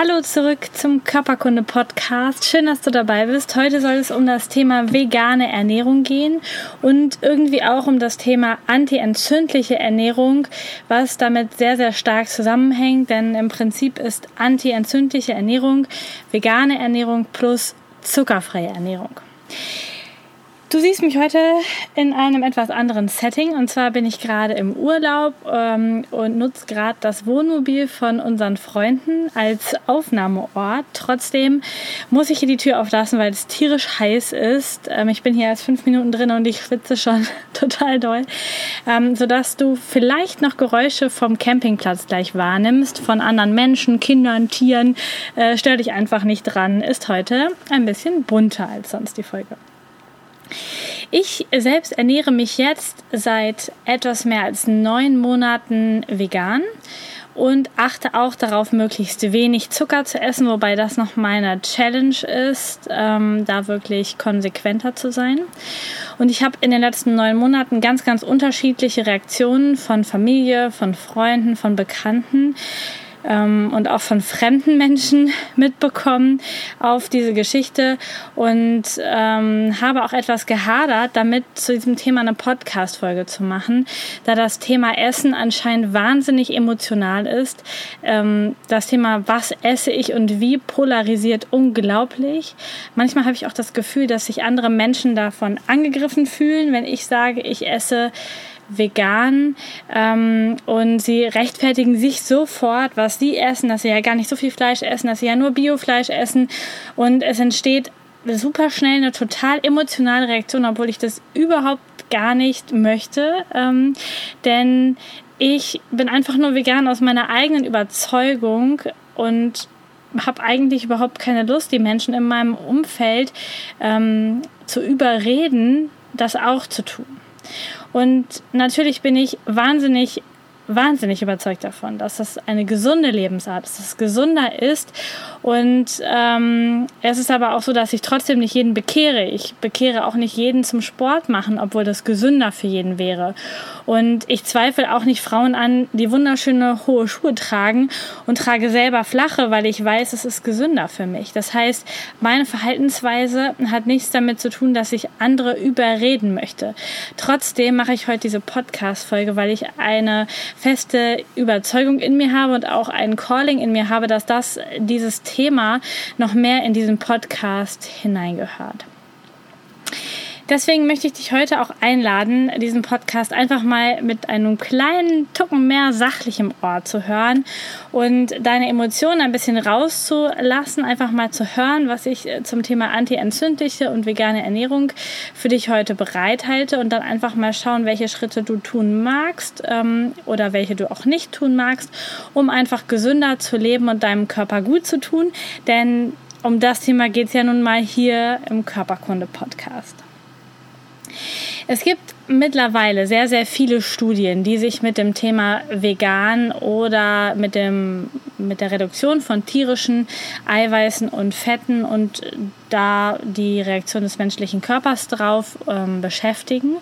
Hallo zurück zum Körperkunde Podcast. Schön, dass du dabei bist. Heute soll es um das Thema vegane Ernährung gehen und irgendwie auch um das Thema antientzündliche Ernährung, was damit sehr, sehr stark zusammenhängt, denn im Prinzip ist antientzündliche Ernährung vegane Ernährung plus zuckerfreie Ernährung. Du siehst mich heute in einem etwas anderen Setting. Und zwar bin ich gerade im Urlaub ähm, und nutze gerade das Wohnmobil von unseren Freunden als Aufnahmeort. Trotzdem muss ich hier die Tür auflassen, weil es tierisch heiß ist. Ähm, ich bin hier erst fünf Minuten drin und ich schwitze schon total doll. Ähm, sodass du vielleicht noch Geräusche vom Campingplatz gleich wahrnimmst, von anderen Menschen, Kindern, Tieren. Äh, stör dich einfach nicht dran. Ist heute ein bisschen bunter als sonst die Folge. Ich selbst ernähre mich jetzt seit etwas mehr als neun Monaten vegan und achte auch darauf, möglichst wenig Zucker zu essen, wobei das noch meine Challenge ist, ähm, da wirklich konsequenter zu sein. Und ich habe in den letzten neun Monaten ganz, ganz unterschiedliche Reaktionen von Familie, von Freunden, von Bekannten ähm, und auch von fremden Menschen mitbekommen auf diese Geschichte und ähm, habe auch etwas gehadert, damit zu diesem Thema eine Podcast-Folge zu machen, da das Thema Essen anscheinend wahnsinnig emotional ist. Ähm, das Thema, was esse ich und wie, polarisiert unglaublich. Manchmal habe ich auch das Gefühl, dass sich andere Menschen davon angegriffen fühlen, wenn ich sage, ich esse vegan ähm, und sie rechtfertigen sich sofort, was sie essen, dass sie ja gar nicht so viel Fleisch essen, dass sie ja nur Biofleisch essen und es entsteht super schnell eine total emotionale Reaktion, obwohl ich das überhaupt gar nicht möchte, ähm, denn ich bin einfach nur vegan aus meiner eigenen Überzeugung und habe eigentlich überhaupt keine Lust, die Menschen in meinem Umfeld ähm, zu überreden, das auch zu tun. Und natürlich bin ich wahnsinnig wahnsinnig überzeugt davon, dass das eine gesunde Lebensart ist, dass es gesunder ist. Und ähm, es ist aber auch so, dass ich trotzdem nicht jeden bekehre. Ich bekehre auch nicht jeden zum Sport machen, obwohl das gesünder für jeden wäre. Und ich zweifle auch nicht Frauen an, die wunderschöne hohe Schuhe tragen und trage selber flache, weil ich weiß, es ist gesünder für mich. Das heißt, meine Verhaltensweise hat nichts damit zu tun, dass ich andere überreden möchte. Trotzdem mache ich heute diese Podcast-Folge, weil ich eine feste Überzeugung in mir habe und auch ein Calling in mir habe, dass das dieses Thema noch mehr in diesen Podcast hineingehört. Deswegen möchte ich dich heute auch einladen, diesen Podcast einfach mal mit einem kleinen Tucken mehr sachlichem Ohr zu hören und deine Emotionen ein bisschen rauszulassen, einfach mal zu hören, was ich äh, zum Thema anti-entzündliche und vegane Ernährung für dich heute bereithalte und dann einfach mal schauen, welche Schritte du tun magst ähm, oder welche du auch nicht tun magst, um einfach gesünder zu leben und deinem Körper gut zu tun. Denn um das Thema geht es ja nun mal hier im Körperkunde-Podcast. Es gibt mittlerweile sehr, sehr viele Studien, die sich mit dem Thema vegan oder mit, dem, mit der Reduktion von tierischen Eiweißen und Fetten und da die Reaktion des menschlichen Körpers drauf ähm, beschäftigen.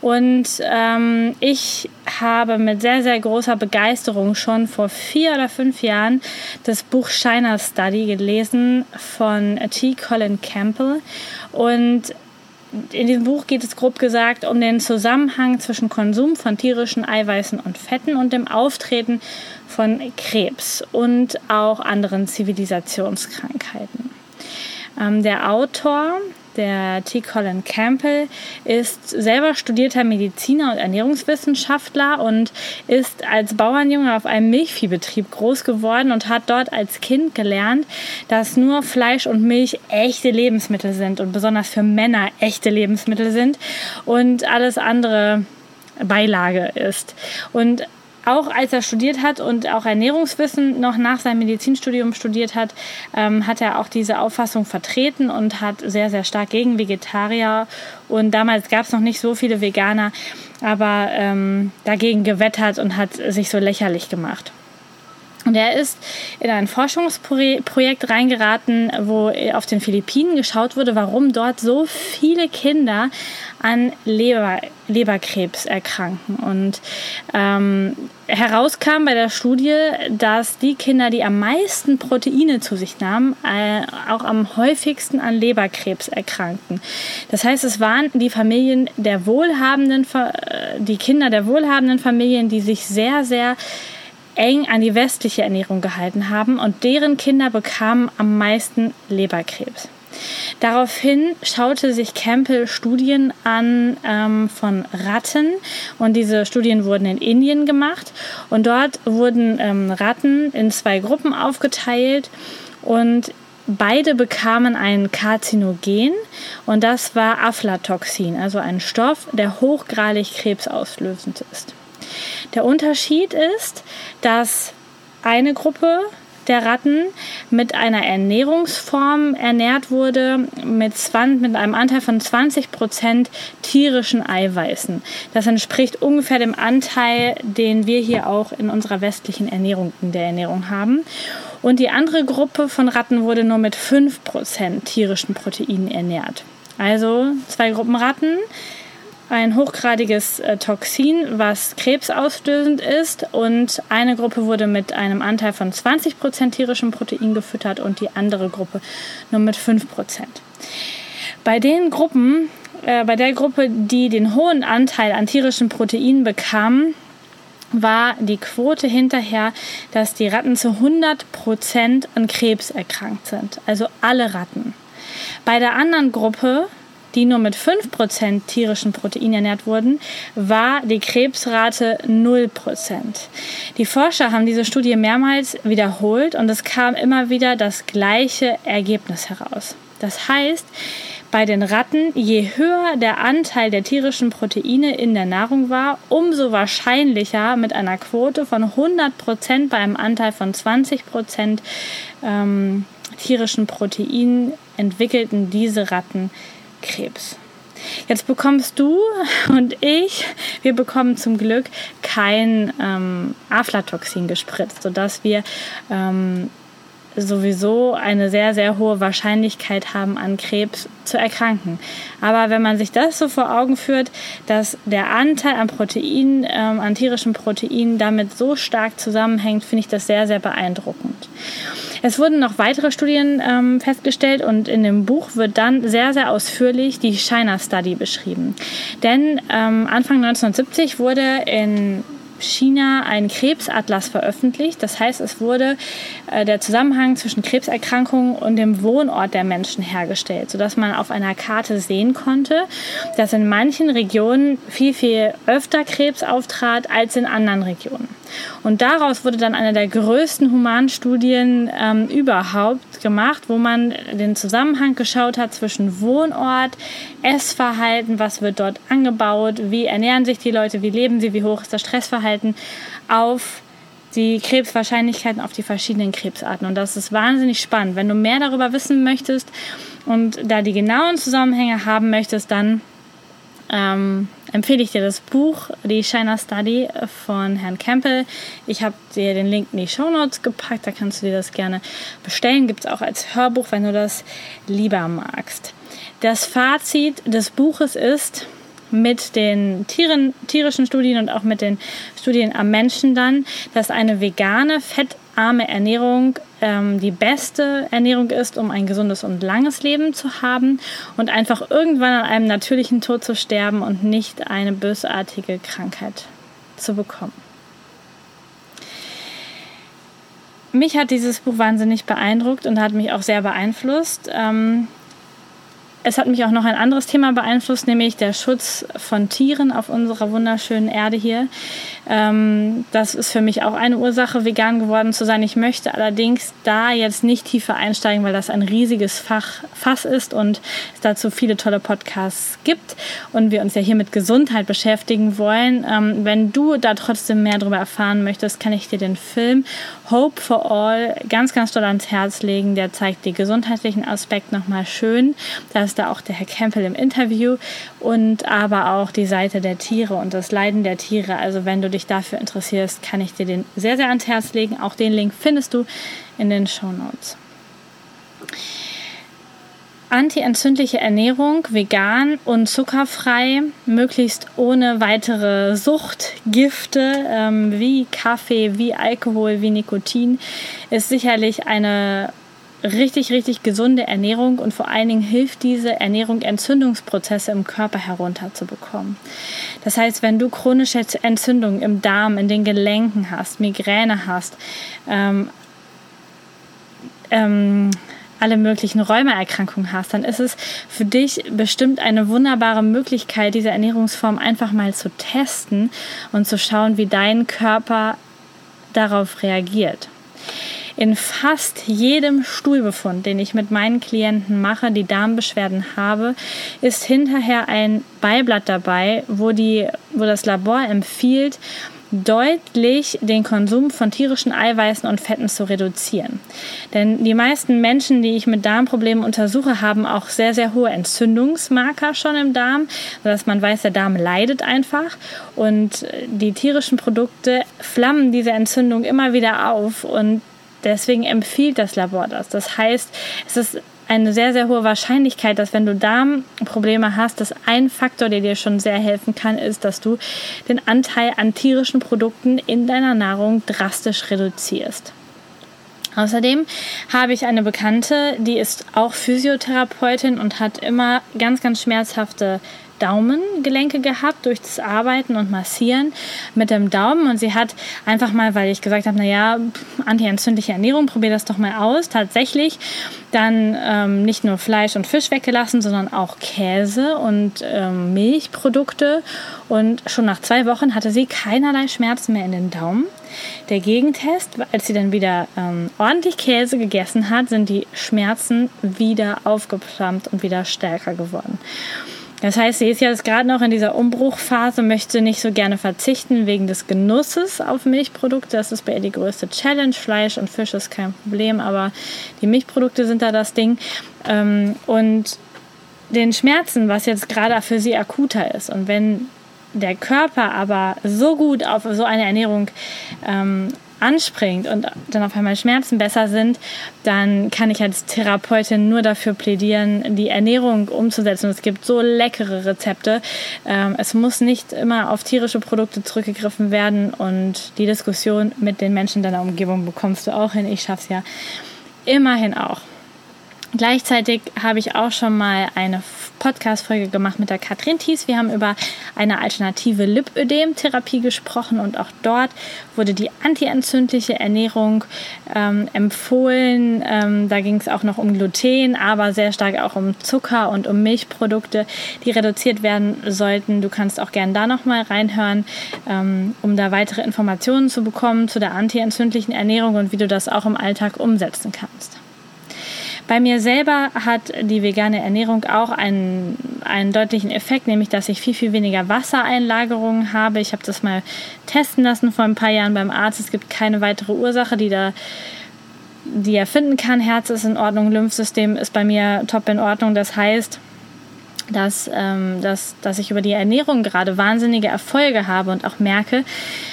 Und ähm, ich habe mit sehr, sehr großer Begeisterung schon vor vier oder fünf Jahren das Buch Shiner Study gelesen von T. Colin Campbell. Und in diesem Buch geht es grob gesagt um den Zusammenhang zwischen Konsum von tierischen Eiweißen und Fetten und dem Auftreten von Krebs und auch anderen Zivilisationskrankheiten. Ähm, der Autor der T. Colin Campbell ist selber studierter Mediziner und Ernährungswissenschaftler und ist als Bauernjunge auf einem Milchviehbetrieb groß geworden und hat dort als Kind gelernt, dass nur Fleisch und Milch echte Lebensmittel sind und besonders für Männer echte Lebensmittel sind und alles andere Beilage ist. Und auch als er studiert hat und auch Ernährungswissen noch nach seinem Medizinstudium studiert hat, ähm, hat er auch diese Auffassung vertreten und hat sehr, sehr stark gegen Vegetarier und damals gab es noch nicht so viele Veganer, aber ähm, dagegen gewettert und hat sich so lächerlich gemacht. Und er ist in ein Forschungsprojekt reingeraten, wo auf den Philippinen geschaut wurde, warum dort so viele Kinder an Leber, Leberkrebs erkranken. Und ähm, herauskam bei der Studie, dass die Kinder, die am meisten Proteine zu sich nahmen, äh, auch am häufigsten an Leberkrebs erkrankten. Das heißt, es waren die Familien der wohlhabenden, äh, die Kinder der wohlhabenden Familien, die sich sehr, sehr eng an die westliche Ernährung gehalten haben und deren Kinder bekamen am meisten Leberkrebs. Daraufhin schaute sich Campbell Studien an ähm, von Ratten und diese Studien wurden in Indien gemacht und dort wurden ähm, Ratten in zwei Gruppen aufgeteilt und beide bekamen ein Karzinogen und das war Aflatoxin, also ein Stoff, der hochgradig krebsauslösend ist. Der Unterschied ist, dass eine Gruppe der Ratten mit einer Ernährungsform ernährt wurde, mit, 20, mit einem Anteil von 20 Prozent tierischen Eiweißen. Das entspricht ungefähr dem Anteil, den wir hier auch in unserer westlichen Ernährung, in der Ernährung haben. Und die andere Gruppe von Ratten wurde nur mit 5 Prozent tierischen Proteinen ernährt. Also zwei Gruppen Ratten ein hochgradiges äh, Toxin, was krebsauslösend ist. Und eine Gruppe wurde mit einem Anteil von 20% tierischem Protein gefüttert und die andere Gruppe nur mit 5%. Bei den Gruppen, äh, bei der Gruppe, die den hohen Anteil an tierischen Proteinen bekam, war die Quote hinterher, dass die Ratten zu 100% an Krebs erkrankt sind. Also alle Ratten. Bei der anderen Gruppe die nur mit 5% tierischen Protein ernährt wurden, war die Krebsrate 0%. Die Forscher haben diese Studie mehrmals wiederholt und es kam immer wieder das gleiche Ergebnis heraus. Das heißt, bei den Ratten, je höher der Anteil der tierischen Proteine in der Nahrung war, umso wahrscheinlicher mit einer Quote von 100% bei einem Anteil von 20% ähm, tierischen Proteinen entwickelten diese Ratten Krebs. Jetzt bekommst du und ich, wir bekommen zum Glück kein ähm, Aflatoxin gespritzt, sodass wir ähm, sowieso eine sehr, sehr hohe Wahrscheinlichkeit haben, an Krebs zu erkranken. Aber wenn man sich das so vor Augen führt, dass der Anteil an Proteinen, ähm, an tierischen Proteinen damit so stark zusammenhängt, finde ich das sehr, sehr beeindruckend. Es wurden noch weitere Studien ähm, festgestellt und in dem Buch wird dann sehr, sehr ausführlich die China Study beschrieben. Denn ähm, Anfang 1970 wurde in China einen Krebsatlas veröffentlicht. Das heißt, es wurde äh, der Zusammenhang zwischen Krebserkrankungen und dem Wohnort der Menschen hergestellt, sodass man auf einer Karte sehen konnte, dass in manchen Regionen viel, viel öfter Krebs auftrat als in anderen Regionen. Und daraus wurde dann eine der größten Humanstudien ähm, überhaupt gemacht, wo man den Zusammenhang geschaut hat zwischen Wohnort, Essverhalten, was wird dort angebaut, wie ernähren sich die Leute, wie leben sie, wie hoch ist das Stressverhalten auf die Krebswahrscheinlichkeiten auf die verschiedenen Krebsarten. Und das ist wahnsinnig spannend. Wenn du mehr darüber wissen möchtest und da die genauen Zusammenhänge haben möchtest, dann ähm, empfehle ich dir das Buch, die China Study von Herrn Campbell. Ich habe dir den Link in die Show Notes gepackt, da kannst du dir das gerne bestellen. Gibt es auch als Hörbuch, wenn du das lieber magst. Das Fazit des Buches ist, mit den Tieren, tierischen Studien und auch mit den Studien am Menschen dann, dass eine vegane, fettarme Ernährung ähm, die beste Ernährung ist, um ein gesundes und langes Leben zu haben und einfach irgendwann an einem natürlichen Tod zu sterben und nicht eine bösartige Krankheit zu bekommen. Mich hat dieses Buch wahnsinnig beeindruckt und hat mich auch sehr beeinflusst. Ähm, es hat mich auch noch ein anderes Thema beeinflusst, nämlich der Schutz von Tieren auf unserer wunderschönen Erde hier. Ähm, das ist für mich auch eine Ursache, vegan geworden zu sein. Ich möchte allerdings da jetzt nicht tiefer einsteigen, weil das ein riesiges Fach, Fass ist und es dazu viele tolle Podcasts gibt und wir uns ja hier mit Gesundheit beschäftigen wollen. Ähm, wenn du da trotzdem mehr darüber erfahren möchtest, kann ich dir den Film Hope for All ganz, ganz doll ans Herz legen. Der zeigt den gesundheitlichen Aspekt nochmal schön. Da ist da auch der Herr Campbell im Interview und aber auch die Seite der Tiere und das Leiden der Tiere. Also wenn du dich dafür interessierst, kann ich dir den sehr, sehr ans Herz legen. Auch den Link findest du in den Show Notes. Anti-entzündliche Ernährung, vegan und zuckerfrei, möglichst ohne weitere Suchtgifte ähm, wie Kaffee, wie Alkohol, wie Nikotin, ist sicherlich eine richtig, richtig gesunde Ernährung und vor allen Dingen hilft diese Ernährung, Entzündungsprozesse im Körper herunterzubekommen. Das heißt, wenn du chronische Entzündungen im Darm, in den Gelenken hast, Migräne hast, ähm, ähm, alle möglichen Rheumaerkrankungen hast, dann ist es für dich bestimmt eine wunderbare Möglichkeit, diese Ernährungsform einfach mal zu testen und zu schauen, wie dein Körper darauf reagiert in fast jedem Stuhlbefund, den ich mit meinen Klienten mache, die Darmbeschwerden habe, ist hinterher ein Beiblatt dabei, wo, die, wo das Labor empfiehlt, deutlich den Konsum von tierischen Eiweißen und Fetten zu reduzieren. Denn die meisten Menschen, die ich mit Darmproblemen untersuche, haben auch sehr, sehr hohe Entzündungsmarker schon im Darm, sodass man weiß, der Darm leidet einfach. Und die tierischen Produkte flammen diese Entzündung immer wieder auf. Und Deswegen empfiehlt das Labor das. Das heißt, es ist eine sehr, sehr hohe Wahrscheinlichkeit, dass wenn du Darmprobleme hast, dass ein Faktor, der dir schon sehr helfen kann, ist, dass du den Anteil an tierischen Produkten in deiner Nahrung drastisch reduzierst. Außerdem habe ich eine Bekannte, die ist auch Physiotherapeutin und hat immer ganz, ganz schmerzhafte Daumengelenke gehabt durch das Arbeiten und Massieren mit dem Daumen. Und sie hat einfach mal, weil ich gesagt habe, naja, antientzündliche Ernährung, probier das doch mal aus, tatsächlich dann ähm, nicht nur Fleisch und Fisch weggelassen, sondern auch Käse und ähm, Milchprodukte. Und schon nach zwei Wochen hatte sie keinerlei Schmerzen mehr in den Daumen. Der Gegentest, als sie dann wieder ähm, ordentlich Käse gegessen hat, sind die Schmerzen wieder aufgeplammt und wieder stärker geworden. Das heißt, sie ist jetzt gerade noch in dieser Umbruchphase, möchte nicht so gerne verzichten wegen des Genusses auf Milchprodukte. Das ist bei ihr die größte Challenge. Fleisch und Fisch ist kein Problem, aber die Milchprodukte sind da das Ding. Ähm, und den Schmerzen, was jetzt gerade für sie akuter ist. Und wenn der Körper aber so gut auf so eine Ernährung ähm, anspringt und dann auf einmal Schmerzen besser sind, dann kann ich als Therapeutin nur dafür plädieren, die Ernährung umzusetzen. Es gibt so leckere Rezepte. Ähm, es muss nicht immer auf tierische Produkte zurückgegriffen werden und die Diskussion mit den Menschen deiner Umgebung bekommst du auch hin. Ich schaff's ja immerhin auch. Gleichzeitig habe ich auch schon mal eine Podcast-Folge gemacht mit der Katrin Thies. Wir haben über eine alternative Lipödem-Therapie gesprochen und auch dort wurde die antientzündliche Ernährung ähm, empfohlen. Ähm, da ging es auch noch um Gluten, aber sehr stark auch um Zucker und um Milchprodukte, die reduziert werden sollten. Du kannst auch gerne da nochmal reinhören, ähm, um da weitere Informationen zu bekommen zu der antientzündlichen Ernährung und wie du das auch im Alltag umsetzen kannst. Bei mir selber hat die vegane Ernährung auch einen, einen deutlichen Effekt, nämlich dass ich viel, viel weniger Wassereinlagerungen habe. Ich habe das mal testen lassen vor ein paar Jahren beim Arzt. Es gibt keine weitere Ursache, die da die er finden kann. Herz ist in Ordnung, Lymphsystem ist bei mir top in Ordnung. Das heißt, dass, ähm, dass, dass ich über die Ernährung gerade wahnsinnige Erfolge habe und auch merke,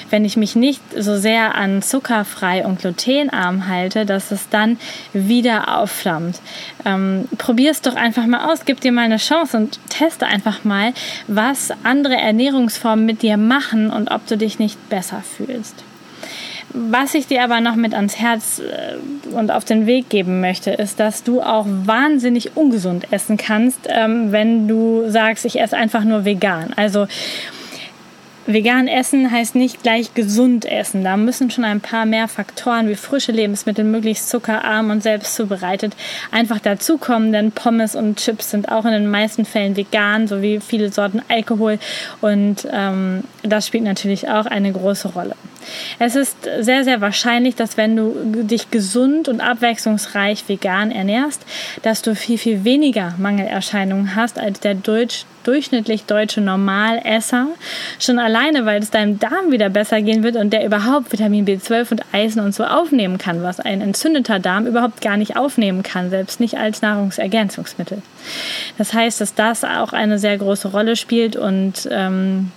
wenn ich mich nicht so sehr an zuckerfrei und glutenarm halte, dass es dann wieder aufflammt. Ähm, Probier es doch einfach mal aus, gib dir mal eine Chance und teste einfach mal, was andere Ernährungsformen mit dir machen und ob du dich nicht besser fühlst. Was ich dir aber noch mit ans Herz äh, und auf den Weg geben möchte, ist, dass du auch wahnsinnig ungesund essen kannst, ähm, wenn du sagst, ich esse einfach nur vegan. Also Vegan essen heißt nicht gleich gesund essen. Da müssen schon ein paar mehr Faktoren wie frische Lebensmittel, möglichst zuckerarm und selbst zubereitet, einfach dazukommen, denn Pommes und Chips sind auch in den meisten Fällen vegan, sowie viele Sorten Alkohol und ähm, das spielt natürlich auch eine große Rolle. Es ist sehr, sehr wahrscheinlich, dass wenn du dich gesund und abwechslungsreich vegan ernährst, dass du viel, viel weniger Mangelerscheinungen hast als der Deutsch durchschnittlich deutsche Normalesser. Schon alleine, weil es deinem Darm wieder besser gehen wird und der überhaupt Vitamin B12 und Eisen und so aufnehmen kann, was ein entzündeter Darm überhaupt gar nicht aufnehmen kann, selbst nicht als Nahrungsergänzungsmittel. Das heißt, dass das auch eine sehr große Rolle spielt und ähm,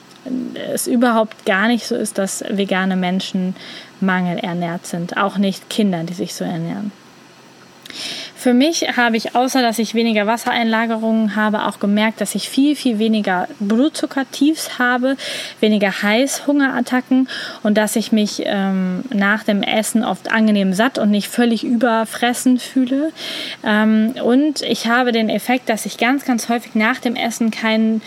es überhaupt gar nicht so ist, dass vegane Menschen mangelernährt sind, auch nicht Kinder, die sich so ernähren. Für mich habe ich, außer dass ich weniger Wassereinlagerungen habe, auch gemerkt, dass ich viel, viel weniger Blutzuckertiefs habe, weniger Heißhungerattacken und dass ich mich ähm, nach dem Essen oft angenehm satt und nicht völlig überfressen fühle. Ähm, und ich habe den Effekt, dass ich ganz, ganz häufig nach dem Essen keinen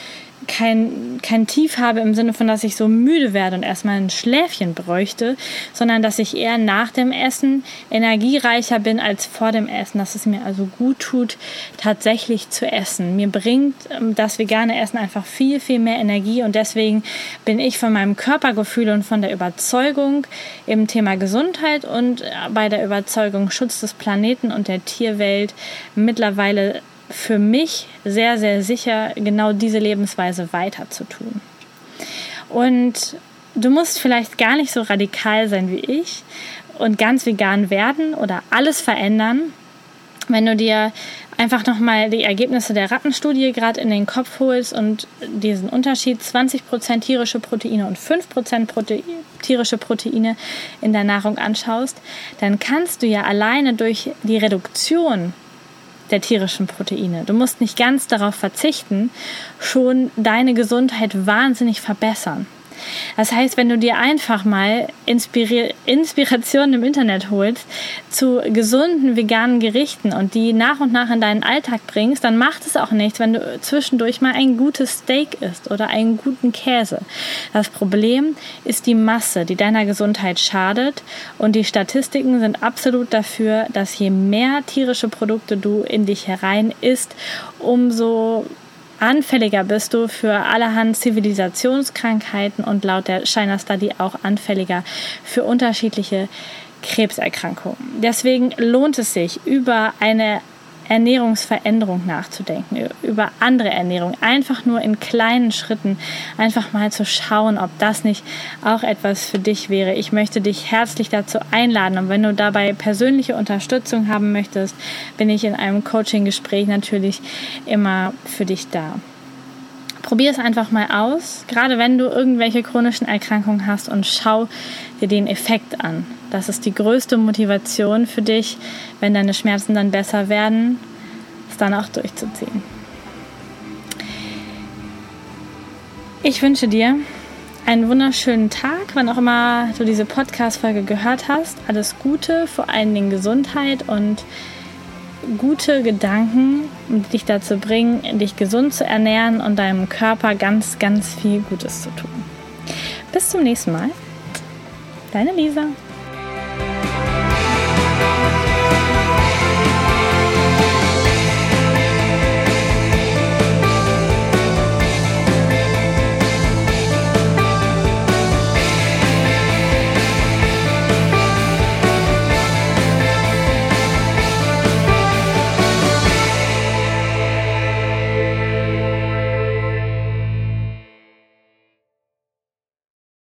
kein, kein Tief habe im Sinne von, dass ich so müde werde und erstmal ein Schläfchen bräuchte, sondern dass ich eher nach dem Essen energiereicher bin als vor dem Essen, dass es mir also gut tut, tatsächlich zu essen. Mir bringt ähm, das vegane Essen einfach viel, viel mehr Energie und deswegen bin ich von meinem Körpergefühl und von der Überzeugung im Thema Gesundheit und bei der Überzeugung Schutz des Planeten und der Tierwelt mittlerweile für mich sehr, sehr sicher, genau diese Lebensweise weiter zu tun. Und du musst vielleicht gar nicht so radikal sein wie ich und ganz vegan werden oder alles verändern, wenn du dir einfach nochmal die Ergebnisse der Rattenstudie gerade in den Kopf holst und diesen Unterschied 20% tierische Proteine und 5% Prote tierische Proteine in der Nahrung anschaust, dann kannst du ja alleine durch die Reduktion der tierischen Proteine. Du musst nicht ganz darauf verzichten, schon deine Gesundheit wahnsinnig verbessern. Das heißt, wenn du dir einfach mal Inspiri Inspirationen im Internet holst zu gesunden veganen Gerichten und die nach und nach in deinen Alltag bringst, dann macht es auch nichts, wenn du zwischendurch mal ein gutes Steak isst oder einen guten Käse. Das Problem ist die Masse, die deiner Gesundheit schadet und die Statistiken sind absolut dafür, dass je mehr tierische Produkte du in dich herein isst, umso anfälliger bist du für allerhand Zivilisationskrankheiten und laut der China Study auch anfälliger für unterschiedliche Krebserkrankungen. Deswegen lohnt es sich, über eine Ernährungsveränderung nachzudenken, über andere Ernährung, einfach nur in kleinen Schritten, einfach mal zu schauen, ob das nicht auch etwas für dich wäre. Ich möchte dich herzlich dazu einladen und wenn du dabei persönliche Unterstützung haben möchtest, bin ich in einem Coaching-Gespräch natürlich immer für dich da. Probier es einfach mal aus, gerade wenn du irgendwelche chronischen Erkrankungen hast und schau dir den Effekt an. Das ist die größte Motivation für dich, wenn deine Schmerzen dann besser werden, es dann auch durchzuziehen. Ich wünsche dir einen wunderschönen Tag, wann auch immer du diese Podcast-Folge gehört hast. Alles Gute, vor allen Dingen Gesundheit und gute Gedanken, um dich dazu bringen, dich gesund zu ernähren und deinem Körper ganz, ganz viel Gutes zu tun. Bis zum nächsten Mal. Deine Lisa.